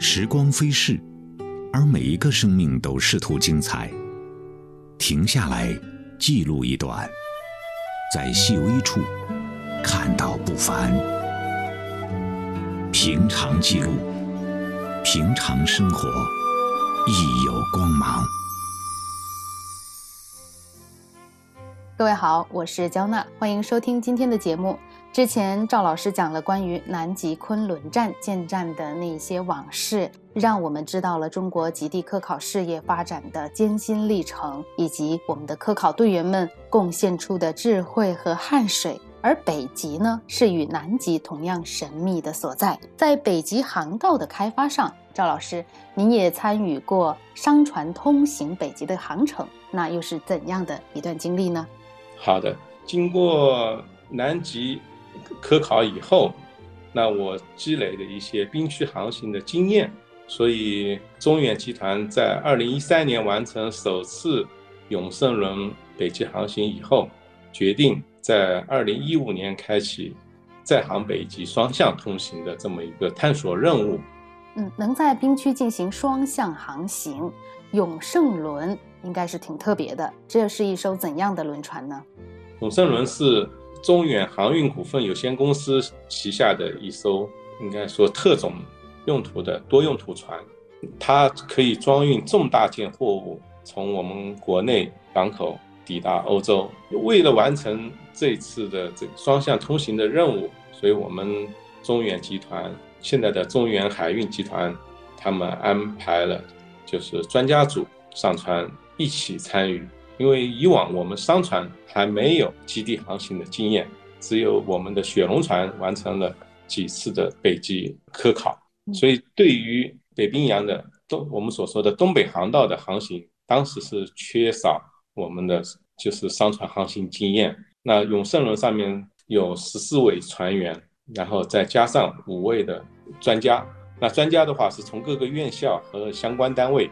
时光飞逝，而每一个生命都试图精彩。停下来，记录一段，在细微处看到不凡。平常记录，平常生活，亦有光芒。各位好，我是焦娜，欢迎收听今天的节目。之前赵老师讲了关于南极昆仑站建站的那些往事，让我们知道了中国极地科考事业发展的艰辛历程，以及我们的科考队员们贡献出的智慧和汗水。而北极呢，是与南极同样神秘的所在。在北极航道的开发上，赵老师，您也参与过商船通行北极的航程，那又是怎样的一段经历呢？好的，经过南极科考以后，那我积累的一些冰区航行的经验，所以中远集团在二零一三年完成首次永胜轮北极航行以后，决定在二零一五年开启在航北极双向通行的这么一个探索任务。嗯，能在冰区进行双向航行，永胜轮。应该是挺特别的，这是一艘怎样的轮船呢？永胜轮是中远航运股份有限公司旗下的一艘，应该说特种用途的多用途船，它可以装运重大件货物，从我们国内港口抵达欧洲。为了完成这次的这个双向通行的任务，所以我们中远集团现在的中远海运集团，他们安排了就是专家组上船。一起参与，因为以往我们商船还没有基地航行的经验，只有我们的雪龙船完成了几次的北极科考，所以对于北冰洋的东我们所说的东北航道的航行，当时是缺少我们的就是商船航行经验。那永胜轮上面有十四位船员，然后再加上五位的专家，那专家的话是从各个院校和相关单位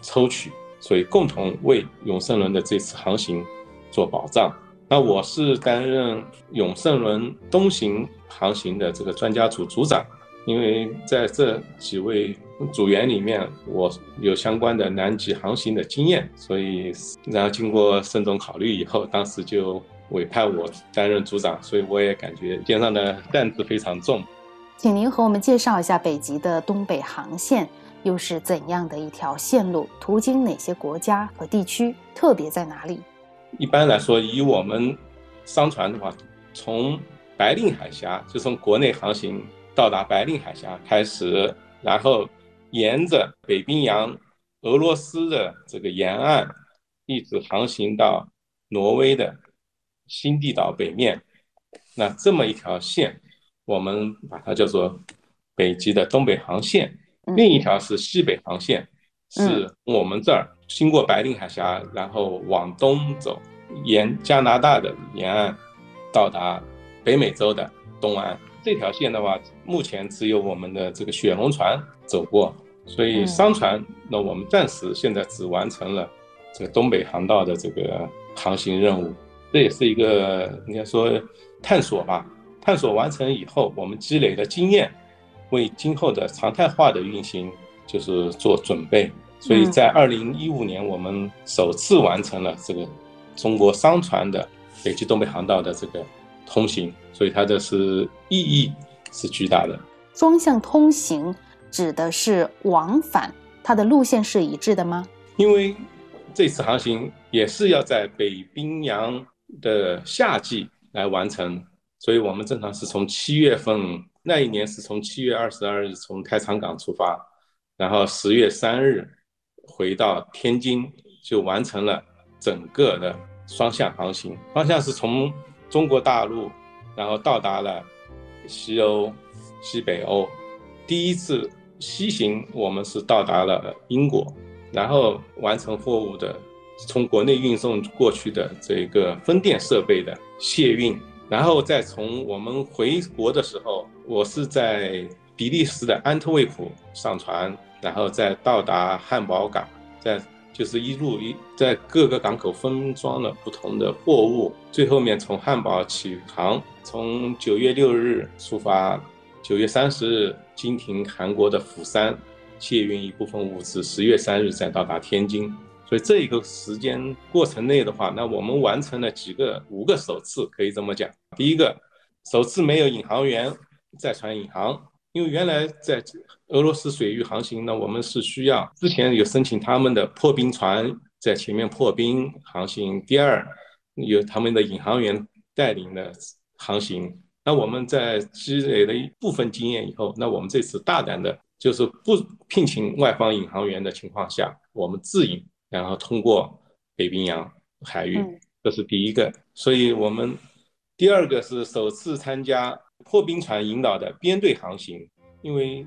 抽取。所以共同为永胜轮的这次航行做保障。那我是担任永胜轮东行航行的这个专家组组长，因为在这几位组员里面，我有相关的南极航行的经验，所以然后经过慎重考虑以后，当时就委派我担任组长，所以我也感觉肩上的担子非常重。请您和我们介绍一下北极的东北航线。又是怎样的一条线路？途经哪些国家和地区？特别在哪里？一般来说，以我们商船的话，从白令海峡就从国内航行到达白令海峡开始，然后沿着北冰洋俄罗斯的这个沿岸，一直航行到挪威的新地岛北面。那这么一条线，我们把它叫做北极的东北航线。另一条是西北航线，是我们这儿经过白令海峡，然后往东走，沿加拿大的沿岸到达北美洲的东岸。这条线的话，目前只有我们的这个雪龙船走过，所以商船，那我们暂时现在只完成了这个东北航道的这个航行任务。这也是一个应该说探索吧。探索完成以后，我们积累的经验。为今后的常态化的运行就是做准备，所以在二零一五年，我们首次完成了这个中国商船的北极东北航道的这个通行，所以它的是意义是巨大的。双向通行指的是往返，它的路线是一致的吗？因为这次航行也是要在北冰洋的夏季来完成，所以我们正常是从七月份。那一年是从七月二十二日从开仓港出发，然后十月三日回到天津，就完成了整个的双向航行。方向是从中国大陆，然后到达了西欧、西北欧。第一次西行，我们是到达了英国，然后完成货物的从国内运送过去的这个分电设备的卸运。然后再从我们回国的时候，我是在比利时的安特卫普上船，然后再到达汉堡港，在就是一路一在各个港口分装了不同的货物，最后面从汉堡起航，从九月六日出发，九月三十日经停韩国的釜山，卸运一部分物资，十月三日再到达天津。所以这一个时间过程内的话，那我们完成了几个五个首次，可以这么讲。第一个，首次没有引航员在船引航，因为原来在俄罗斯水域航行，那我们是需要之前有申请他们的破冰船在前面破冰航行。第二，有他们的引航员带领的航行。那我们在积累了一部分经验以后，那我们这次大胆的就是不聘请外方引航员的情况下，我们自引。然后通过北冰洋海域，这是第一个。所以我们第二个是首次参加破冰船引导的编队航行。因为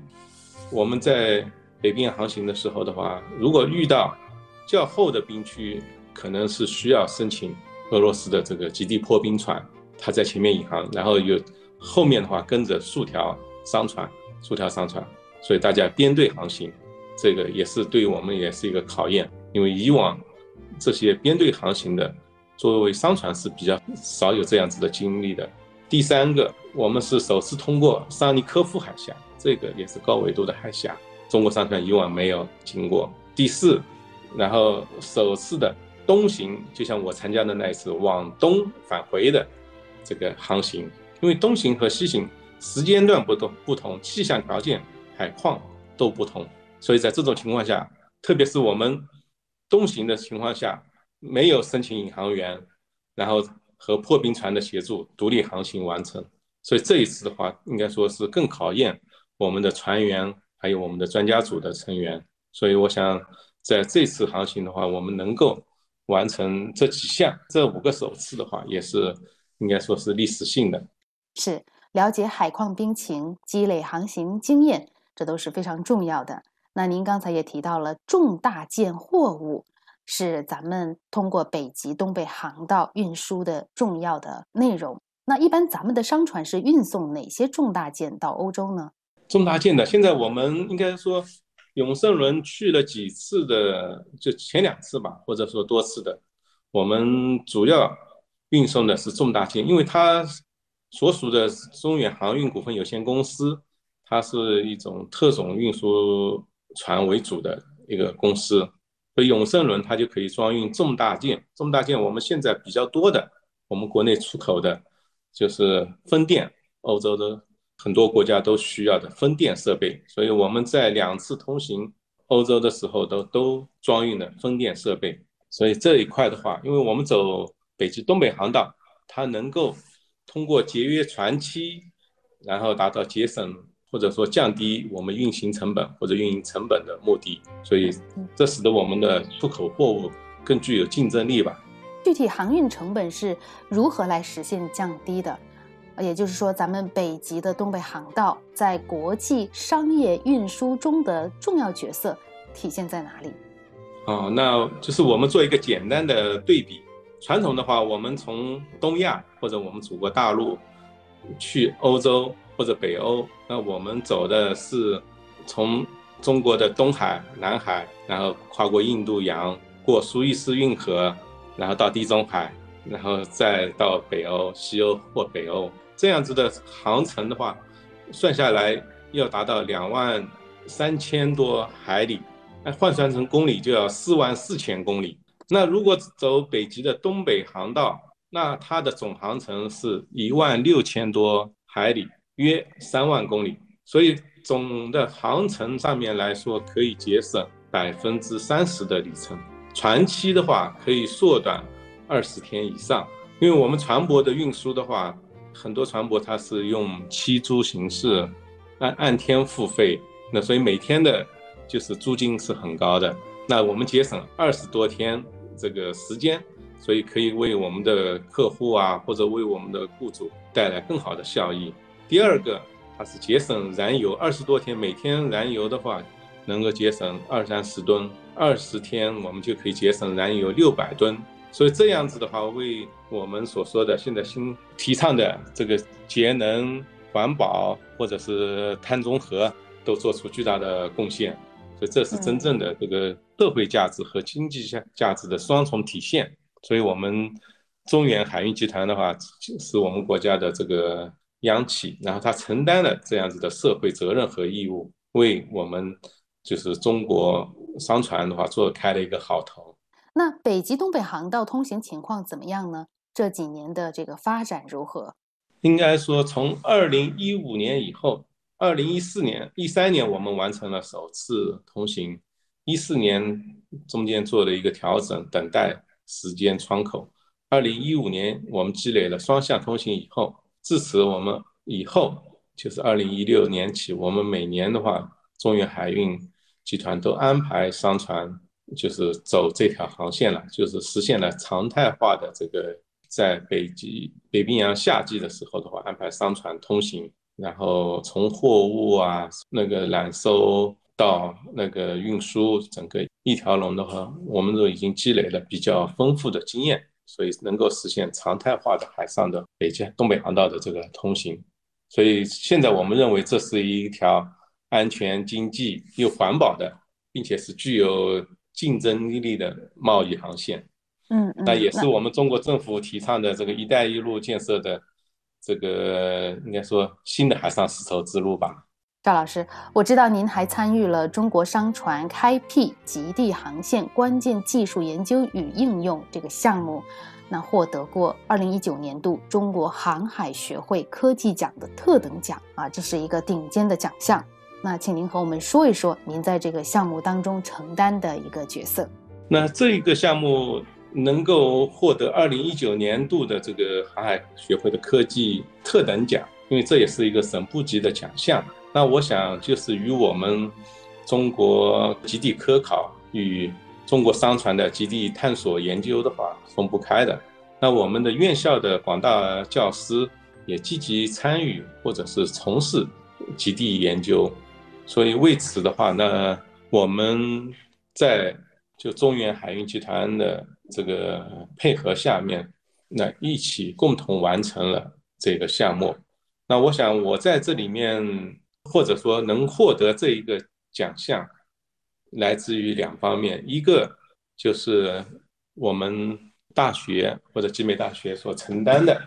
我们在北冰洋航行的时候的话，如果遇到较厚的冰区，可能是需要申请俄罗斯的这个极地破冰船，它在前面引航，然后有后面的话跟着数条商船，数条商船，所以大家编队航行，这个也是对我们也是一个考验。因为以往这些编队航行的，作为商船是比较少有这样子的经历的。第三个，我们是首次通过桑尼科夫海峡，这个也是高纬度的海峡，中国商船以往没有经过。第四，然后首次的东行，就像我参加的那一次往东返回的这个航行，因为东行和西行时间段不同，不同气象条件、海况都不同，所以在这种情况下，特别是我们。东行的情况下，没有申请引航员，然后和破冰船的协助独立航行完成。所以这一次的话，应该说是更考验我们的船员，还有我们的专家组的成员。所以我想，在这次航行的话，我们能够完成这几项，这五个首次的话，也是应该说是历史性的。是了解海况冰情，积累航行经验，这都是非常重要的。那您刚才也提到了重大件货物是咱们通过北极东北航道运输的重要的内容。那一般咱们的商船是运送哪些重大件到欧洲呢？重大件的，现在我们应该说永盛轮去了几次的，就前两次吧，或者说多次的，我们主要运送的是重大件，因为它所属的中远航运股份有限公司，它是一种特种运输。船为主的一个公司，所以永盛轮它就可以装运重大件。重大件我们现在比较多的，我们国内出口的，就是风电，欧洲的很多国家都需要的风电设备。所以我们在两次通行欧洲的时候，都都装运了风电设备。所以这一块的话，因为我们走北极东北航道，它能够通过节约船期，然后达到节省。或者说降低我们运行成本或者运营成本的目的，所以这使得我们的出口货物更具有竞争力吧。具体航运成本是如何来实现降低的？也就是说，咱们北极的东北航道在国际商业运输中的重要角色体现在哪里？哦，那就是我们做一个简单的对比。传统的话，我们从东亚或者我们祖国大陆去欧洲。或者北欧，那我们走的是从中国的东海、南海，然后跨过印度洋，过苏伊士运河，然后到地中海，然后再到北欧、西欧或北欧这样子的航程的话，算下来要达到两万三千多海里，那换算成公里就要四万四千公里。那如果走北极的东北航道，那它的总航程是一万六千多海里。约三万公里，所以总的航程上面来说，可以节省百分之三十的里程。船期的话，可以缩短二十天以上。因为我们船舶的运输的话，很多船舶它是用期租形式，按按天付费，那所以每天的就是租金是很高的。那我们节省二十多天这个时间，所以可以为我们的客户啊，或者为我们的雇主带来更好的效益。第二个，它是节省燃油，二十多天每天燃油的话，能够节省二三十吨，二十天我们就可以节省燃油六百吨。所以这样子的话，为我们所说的现在新提倡的这个节能环保或者是碳中和，都做出巨大的贡献。所以这是真正的这个社会价值和经济价价值的双重体现。所以我们中远海运集团的话，是我们国家的这个。央企，然后他承担了这样子的社会责任和义务，为我们就是中国商船的话做开了一个好头。那北极东北航道通行情况怎么样呢？这几年的这个发展如何？应该说，从二零一五年以后，二零一四年、一三年我们完成了首次通行，一四年中间做了一个调整，等待时间窗口。二零一五年我们积累了双向通行以后，自此我们以后就是二零一六年起，我们每年的话，中远海运集团都安排商船就是走这条航线了，就是实现了常态化的这个。在北极、北冰洋夏季的时候的话，安排商船通行，然后从货物啊、那个揽收到那个运输，整个一条龙的话，我们都已经积累了比较丰富的经验，所以能够实现常态化的海上的北京东北航道的这个通行。所以现在我们认为这是一条安全、经济又环保的，并且是具有竞争力的贸易航线。嗯，那也是我们中国政府提倡的这个“一带一路”建设的这个应该说新的海上丝绸之路吧。赵老师，我知道您还参与了中国商船开辟极地航线关键技术研究与应用这个项目，那获得过二零一九年度中国航海学会科技奖的特等奖啊，这是一个顶尖的奖项。那请您和我们说一说您在这个项目当中承担的一个角色。那这一个项目。能够获得二零一九年度的这个航海学会的科技特等奖，因为这也是一个省部级的奖项。那我想就是与我们中国极地科考与中国商船的极地探索研究的话分不开的。那我们的院校的广大教师也积极参与或者是从事极地研究，所以为此的话，那我们在就中远海运集团的。这个配合下面，那一起共同完成了这个项目。那我想我在这里面，或者说能获得这一个奖项，来自于两方面，一个就是我们大学或者集美大学所承担的，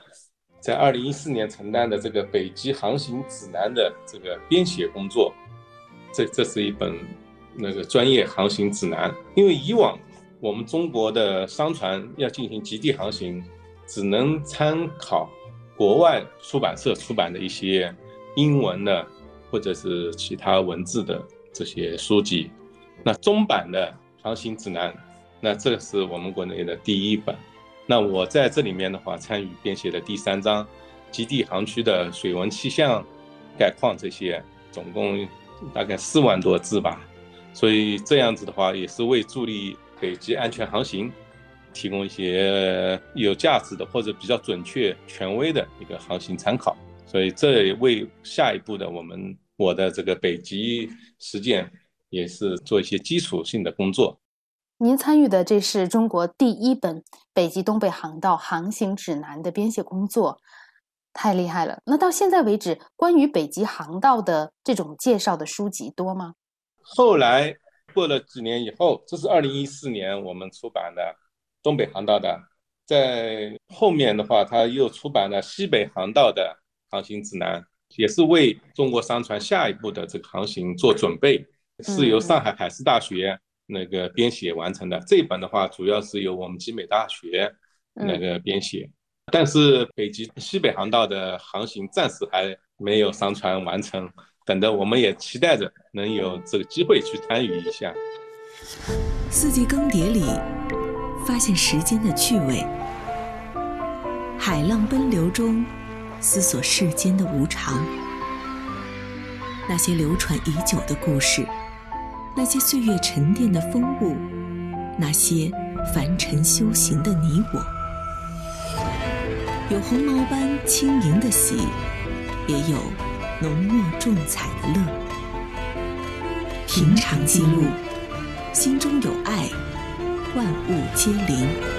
在二零一四年承担的这个北极航行指南的这个编写工作。这这是一本那个专业航行指南，因为以往。我们中国的商船要进行极地航行，只能参考国外出版社出版的一些英文的或者是其他文字的这些书籍。那中版的航行指南，那这是我们国内的第一本。那我在这里面的话，参与编写的第三章极地航区的水文气象概况这些，总共大概四万多字吧。所以这样子的话，也是为助力。北极安全航行，提供一些有价值的或者比较准确、权威的一个航行参考，所以这也为下一步的我们我的这个北极实践也是做一些基础性的工作。您参与的这是中国第一本北极东北航道航行指南的编写工作，太厉害了。那到现在为止，关于北极航道的这种介绍的书籍多吗？后来。过了几年以后，这是二零一四年我们出版的东北航道的，在后面的话，他又出版了西北航道的航行指南，也是为中国商船下一步的这个航行做准备，是由上海海事大学那个编写完成的。这一本的话，主要是由我们集美大学那个编写，但是北极西北航道的航行暂时还没有商船完成。等着，我们也期待着能有这个机会去参与一下。四季更迭里，发现时间的趣味；海浪奔流中，思索世间的无常。那些流传已久的故事，那些岁月沉淀的风物，那些凡尘修行的你我，有鸿毛般轻盈的喜，也有。浓墨重彩的乐，平常记录，心中有爱，万物皆灵。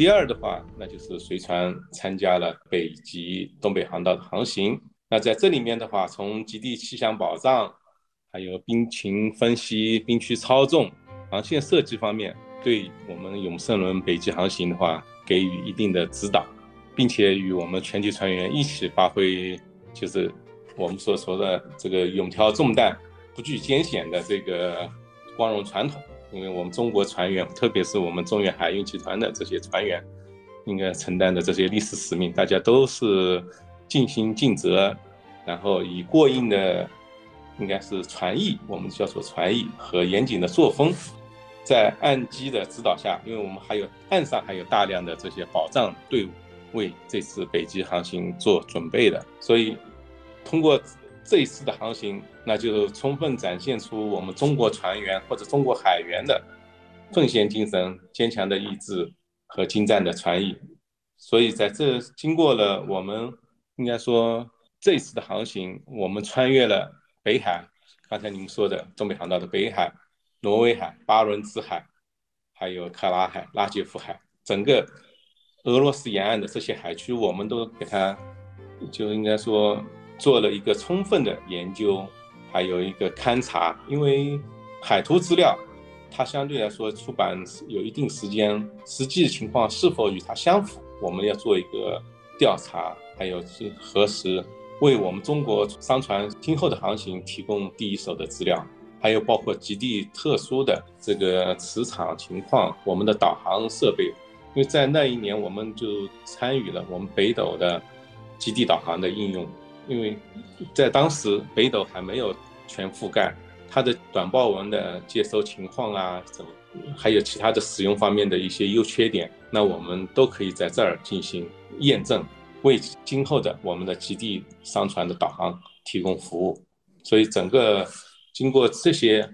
第二的话，那就是随船参加了北极东北航道的航行。那在这里面的话，从极地气象保障，还有冰情分析、冰区操纵、航线设计方面，对我们永胜轮北极航行的话。给予一定的指导，并且与我们全体船员一起发挥，就是我们所说的这个勇挑重担、不惧艰险的这个光荣传统。因为我们中国船员，特别是我们中远海运集团的这些船员，应该承担的这些历史使命，大家都是尽心尽责，然后以过硬的，应该是船艺，我们叫做船艺和严谨的作风，在岸基的指导下，因为我们还有岸上还有大量的这些保障队伍为这次北极航行做准备的，所以通过。这一次的航行，那就充分展现出我们中国船员或者中国海员的奉献精神、坚强的意志和精湛的船艺。所以在这经过了我们应该说这一次的航行，我们穿越了北海，刚才您说的东北航道的北海、挪威海、巴伦支海，还有克拉海、拉杰夫海，整个俄罗斯沿岸的这些海区，我们都给它就应该说。做了一个充分的研究，还有一个勘察。因为海图资料，它相对来说出版有一定时间，实际情况是否与它相符，我们要做一个调查，还有是核实，为我们中国商船今后的航行提供第一手的资料。还有包括极地特殊的这个磁场情况，我们的导航设备，因为在那一年我们就参与了我们北斗的极地导航的应用。因为在当时北斗还没有全覆盖，它的短报文的接收情况啊，怎么还有其他的使用方面的一些优缺点，那我们都可以在这儿进行验证，为今后的我们的极地商船的导航提供服务。所以整个经过这些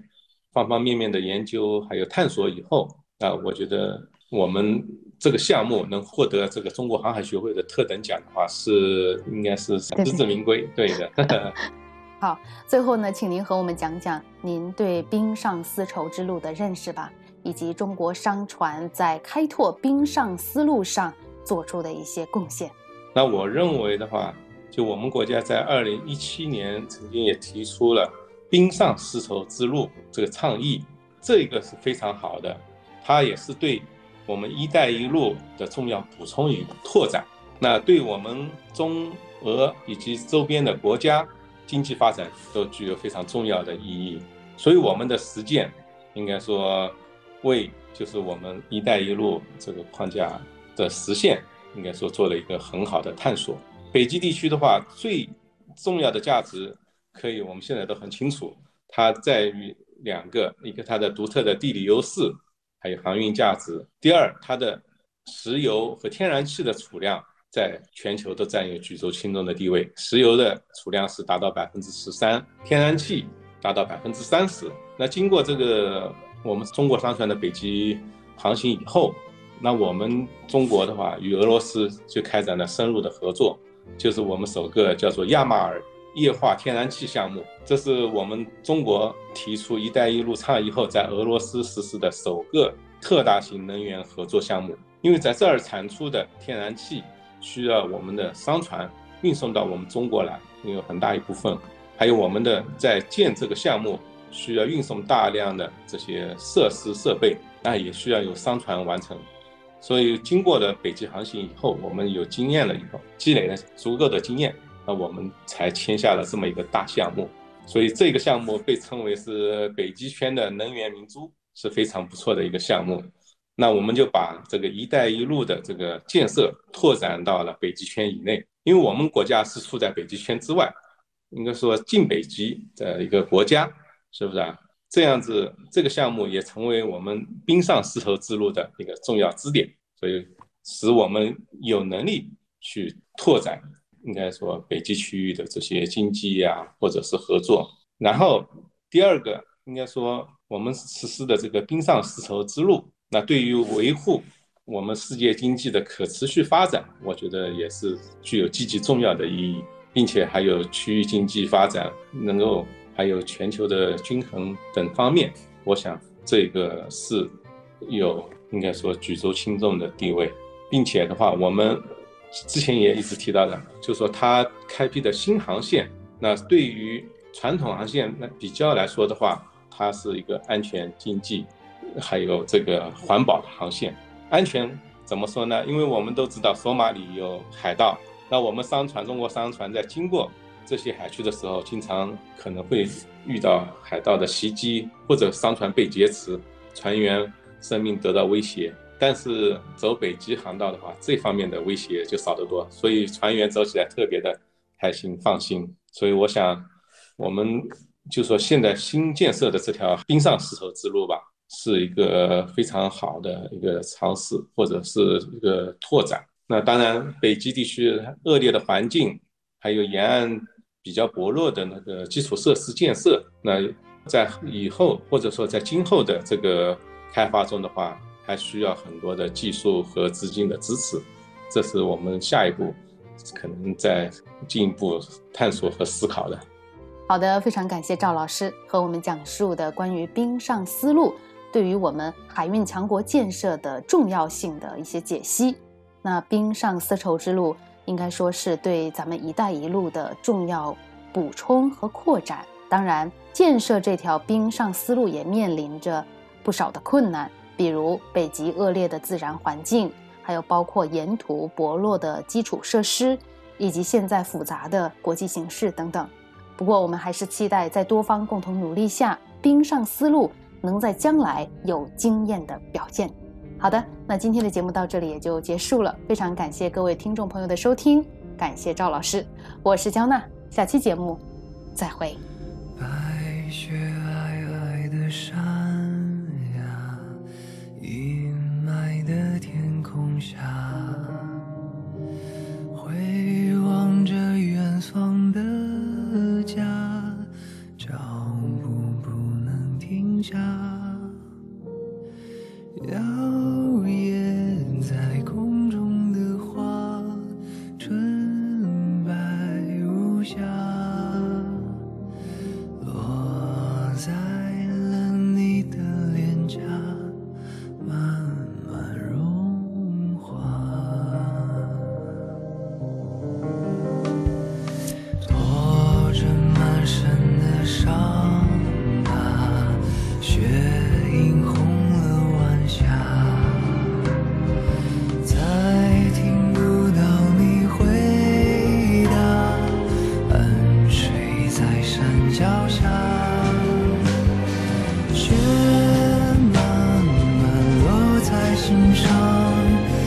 方方面面的研究还有探索以后，啊，我觉得我们。这个项目能获得这个中国航海学会的特等奖的话，是应该是实至名归，对的。好，最后呢，请您和我们讲讲您对冰上丝绸之路的认识吧，以及中国商船在开拓冰上丝路上做出的一些贡献。那我认为的话，就我们国家在二零一七年曾经也提出了冰上丝绸之路这个倡议，这个是非常好的，它也是对。我们“一带一路”的重要补充与拓展，那对我们中俄以及周边的国家经济发展都具有非常重要的意义。所以，我们的实践应该说为就是我们“一带一路”这个框架的实现，应该说做了一个很好的探索。北极地区的话，最重要的价值，可以我们现在都很清楚，它在于两个：一个它的独特的地理优势。还有航运价值。第二，它的石油和天然气的储量在全球都占有举足轻重的地位。石油的储量是达到百分之十三，天然气达到百分之三十。那经过这个我们中国商船的北极航行以后，那我们中国的话与俄罗斯就开展了深入的合作，就是我们首个叫做亚马尔。液化天然气项目，这是我们中国提出“一带一路”倡议后，在俄罗斯实施的首个特大型能源合作项目。因为在这儿产出的天然气需要我们的商船运送到我们中国来，有很大一部分；还有我们的在建这个项目需要运送大量的这些设施设备，那也需要有商船完成。所以，经过了北极航行以后，我们有经验了以后，积累了足够的经验。那我们才签下了这么一个大项目，所以这个项目被称为是北极圈的能源明珠，是非常不错的一个项目。那我们就把这个“一带一路”的这个建设拓展到了北极圈以内，因为我们国家是处在北极圈之外，应该说近北极的一个国家，是不是啊？这样子，这个项目也成为我们冰上丝绸之路的一个重要支点，所以使我们有能力去拓展。应该说，北极区域的这些经济呀，或者是合作。然后第二个，应该说我们实施的这个冰上丝绸之路，那对于维护我们世界经济的可持续发展，我觉得也是具有积极重要的意义，并且还有区域经济发展，能够还有全球的均衡等方面，我想这个是有应该说举足轻重的地位，并且的话，我们。之前也一直提到的，就是说它开辟的新航线，那对于传统航线那比较来说的话，它是一个安全、经济，还有这个环保的航线。安全怎么说呢？因为我们都知道索马里有海盗，那我们商船中国商船在经过这些海区的时候，经常可能会遇到海盗的袭击，或者商船被劫持，船员生命得到威胁。但是走北极航道的话，这方面的威胁就少得多，所以船员走起来特别的开心放心。所以我想，我们就说现在新建设的这条冰上丝绸之路吧，是一个非常好的一个尝试或者是一个拓展。那当然，北极地区恶劣的环境，还有沿岸比较薄弱的那个基础设施建设，那在以后或者说在今后的这个开发中的话。还需要很多的技术和资金的支持，这是我们下一步可能在进一步探索和思考的。好的，非常感谢赵老师和我们讲述的关于冰上丝路对于我们海运强国建设的重要性的一些解析。那冰上丝绸之路应该说是对咱们“一带一路”的重要补充和扩展。当然，建设这条冰上丝路也面临着不少的困难。比如北极恶劣的自然环境，还有包括沿途薄弱的基础设施，以及现在复杂的国际形势等等。不过，我们还是期待在多方共同努力下，冰上丝路能在将来有惊艳的表现。好的，那今天的节目到这里也就结束了。非常感谢各位听众朋友的收听，感谢赵老师，我是焦娜，下期节目再会。白雪皑皑的山。下，回望着远方的家，脚步不能停下。唱。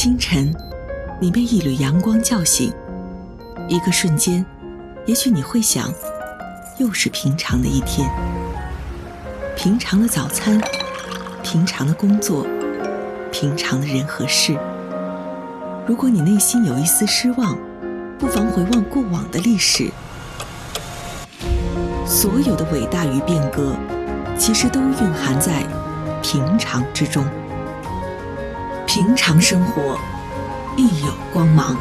清晨，你被一缕阳光叫醒，一个瞬间，也许你会想，又是平常的一天，平常的早餐，平常的工作，平常的人和事。如果你内心有一丝失望，不妨回望过往的历史，所有的伟大与变革，其实都蕴含在平常之中。平常生活，亦有光芒。